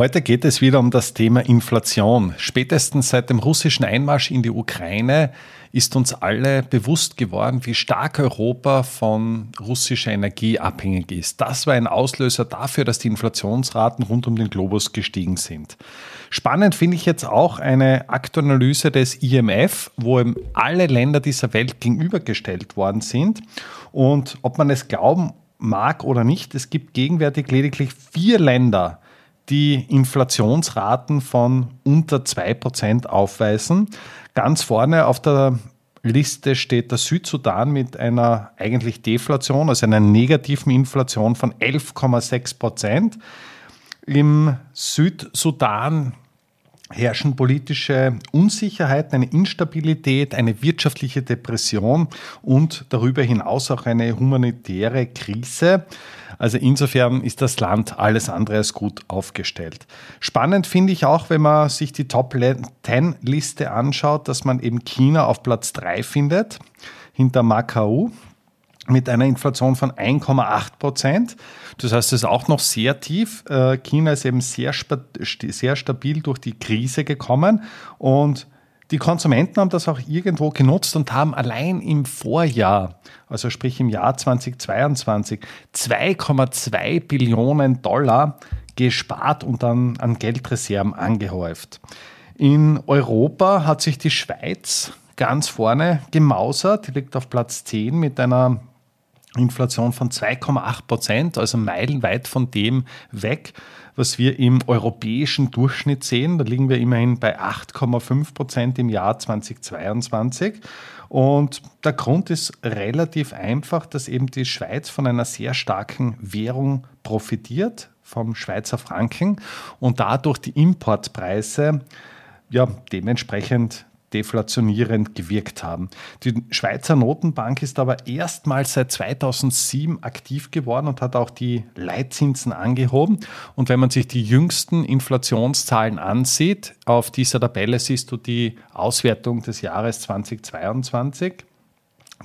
Heute geht es wieder um das Thema Inflation. Spätestens seit dem russischen Einmarsch in die Ukraine ist uns alle bewusst geworden, wie stark Europa von russischer Energie abhängig ist. Das war ein Auslöser dafür, dass die Inflationsraten rund um den Globus gestiegen sind. Spannend finde ich jetzt auch eine Aktuanalyse des IMF, wo alle Länder dieser Welt gegenübergestellt worden sind. Und ob man es glauben mag oder nicht, es gibt gegenwärtig lediglich vier Länder, die Inflationsraten von unter 2% aufweisen. Ganz vorne auf der Liste steht der Südsudan mit einer eigentlich Deflation, also einer negativen Inflation von 11,6% Im Südsudan herrschen politische Unsicherheiten, eine Instabilität, eine wirtschaftliche Depression und darüber hinaus auch eine humanitäre Krise. Also insofern ist das Land alles andere als gut aufgestellt. Spannend finde ich auch, wenn man sich die Top 10 Liste anschaut, dass man eben China auf Platz 3 findet, hinter Macau mit einer Inflation von 1,8 Prozent. Das heißt, es ist auch noch sehr tief. Äh, China ist eben sehr, sehr stabil durch die Krise gekommen und die Konsumenten haben das auch irgendwo genutzt und haben allein im Vorjahr, also sprich im Jahr 2022, 2,2 Billionen Dollar gespart und dann an Geldreserven angehäuft. In Europa hat sich die Schweiz ganz vorne gemausert. Die liegt auf Platz 10 mit einer Inflation von 2,8 Prozent, also meilenweit von dem weg, was wir im europäischen Durchschnitt sehen. Da liegen wir immerhin bei 8,5 Prozent im Jahr 2022. Und der Grund ist relativ einfach, dass eben die Schweiz von einer sehr starken Währung profitiert, vom Schweizer Franken, und dadurch die Importpreise ja, dementsprechend deflationierend gewirkt haben. Die Schweizer Notenbank ist aber erstmals seit 2007 aktiv geworden und hat auch die Leitzinsen angehoben. Und wenn man sich die jüngsten Inflationszahlen ansieht, auf dieser Tabelle siehst du die Auswertung des Jahres 2022,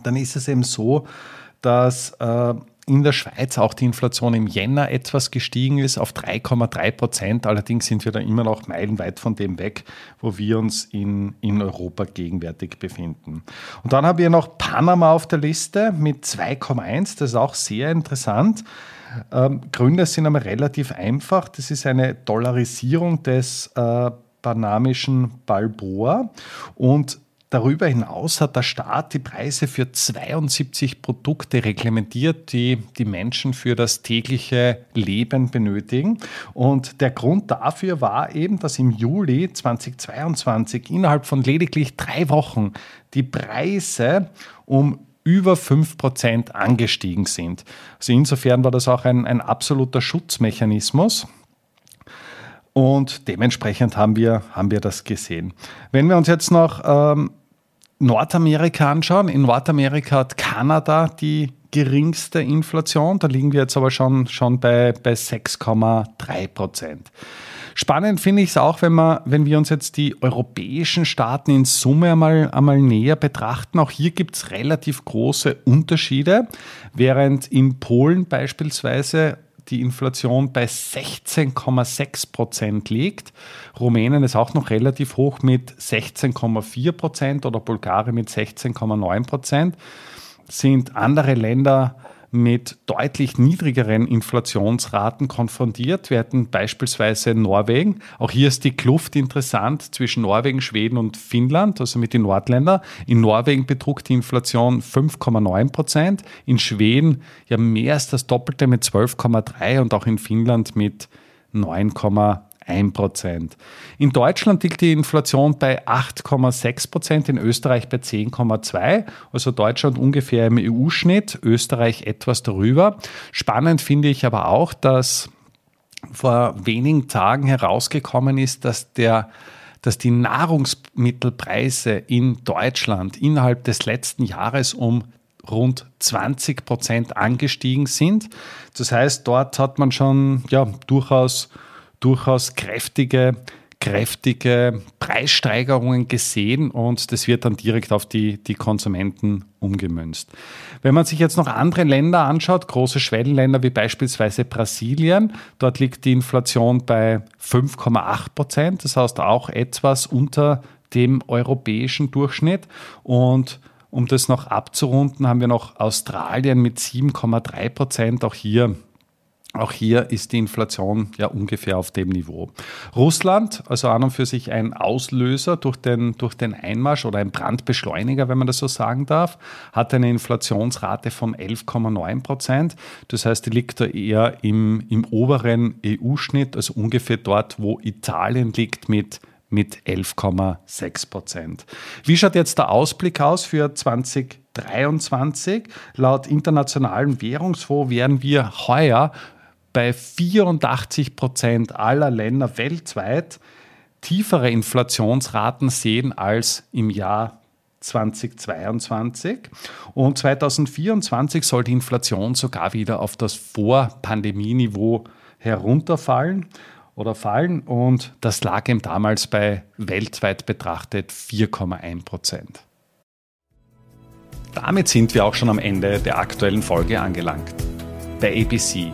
dann ist es eben so, dass äh, in der Schweiz auch die Inflation im Jänner etwas gestiegen ist auf 3,3 Prozent. Allerdings sind wir da immer noch meilenweit von dem weg, wo wir uns in, in Europa gegenwärtig befinden. Und dann haben wir noch Panama auf der Liste mit 2,1. Das ist auch sehr interessant. Ähm, Gründe sind aber relativ einfach. Das ist eine Dollarisierung des äh, panamischen Balboa und Darüber hinaus hat der Staat die Preise für 72 Produkte reglementiert, die die Menschen für das tägliche Leben benötigen. Und der Grund dafür war eben, dass im Juli 2022 innerhalb von lediglich drei Wochen die Preise um über 5% angestiegen sind. Also insofern war das auch ein, ein absoluter Schutzmechanismus. Und dementsprechend haben wir, haben wir das gesehen. Wenn wir uns jetzt noch ähm, Nordamerika anschauen, in Nordamerika hat Kanada die geringste Inflation. Da liegen wir jetzt aber schon, schon bei, bei 6,3 Prozent. Spannend finde ich es auch, wenn, wir, wenn wir uns jetzt die europäischen Staaten in Summe einmal, einmal näher betrachten. Auch hier gibt es relativ große Unterschiede. Während in Polen beispielsweise die Inflation bei 16,6 Prozent liegt. Rumänien ist auch noch relativ hoch mit 16,4 Prozent oder Bulgarien mit 16,9 Prozent. Sind andere Länder mit deutlich niedrigeren Inflationsraten konfrontiert. Wir hatten beispielsweise Norwegen. Auch hier ist die Kluft interessant zwischen Norwegen, Schweden und Finnland, also mit den Nordländern. In Norwegen betrug die Inflation 5,9 Prozent, in Schweden ja mehr als das Doppelte mit 12,3 und auch in Finnland mit 9,1 1%. In Deutschland liegt die Inflation bei 8,6%, in Österreich bei 10,2%, also Deutschland ungefähr im EU-Schnitt, Österreich etwas darüber. Spannend finde ich aber auch, dass vor wenigen Tagen herausgekommen ist, dass der dass die Nahrungsmittelpreise in Deutschland innerhalb des letzten Jahres um rund 20 Prozent angestiegen sind. Das heißt, dort hat man schon ja, durchaus, durchaus kräftige kräftige Preissteigerungen gesehen und das wird dann direkt auf die, die Konsumenten umgemünzt. Wenn man sich jetzt noch andere Länder anschaut, große Schwellenländer wie beispielsweise Brasilien, dort liegt die Inflation bei 5,8 Prozent, das heißt auch etwas unter dem europäischen Durchschnitt und um das noch abzurunden, haben wir noch Australien mit 7,3 Prozent. Auch hier auch hier ist die Inflation ja ungefähr auf dem Niveau. Russland, also an und für sich ein Auslöser durch den, durch den Einmarsch oder ein Brandbeschleuniger, wenn man das so sagen darf, hat eine Inflationsrate von 11,9 Prozent. Das heißt, die liegt da eher im, im oberen EU-Schnitt, also ungefähr dort, wo Italien liegt mit mit 11,6 Prozent. Wie schaut jetzt der Ausblick aus für 2023? Laut Internationalen Währungsfonds werden wir heuer bei 84 Prozent aller Länder weltweit tiefere Inflationsraten sehen als im Jahr 2022. Und 2024 soll die Inflation sogar wieder auf das Vor-Pandemie-Niveau herunterfallen oder fallen. Und das lag ihm damals bei weltweit betrachtet 4,1 Prozent. Damit sind wir auch schon am Ende der aktuellen Folge angelangt. Bei ABC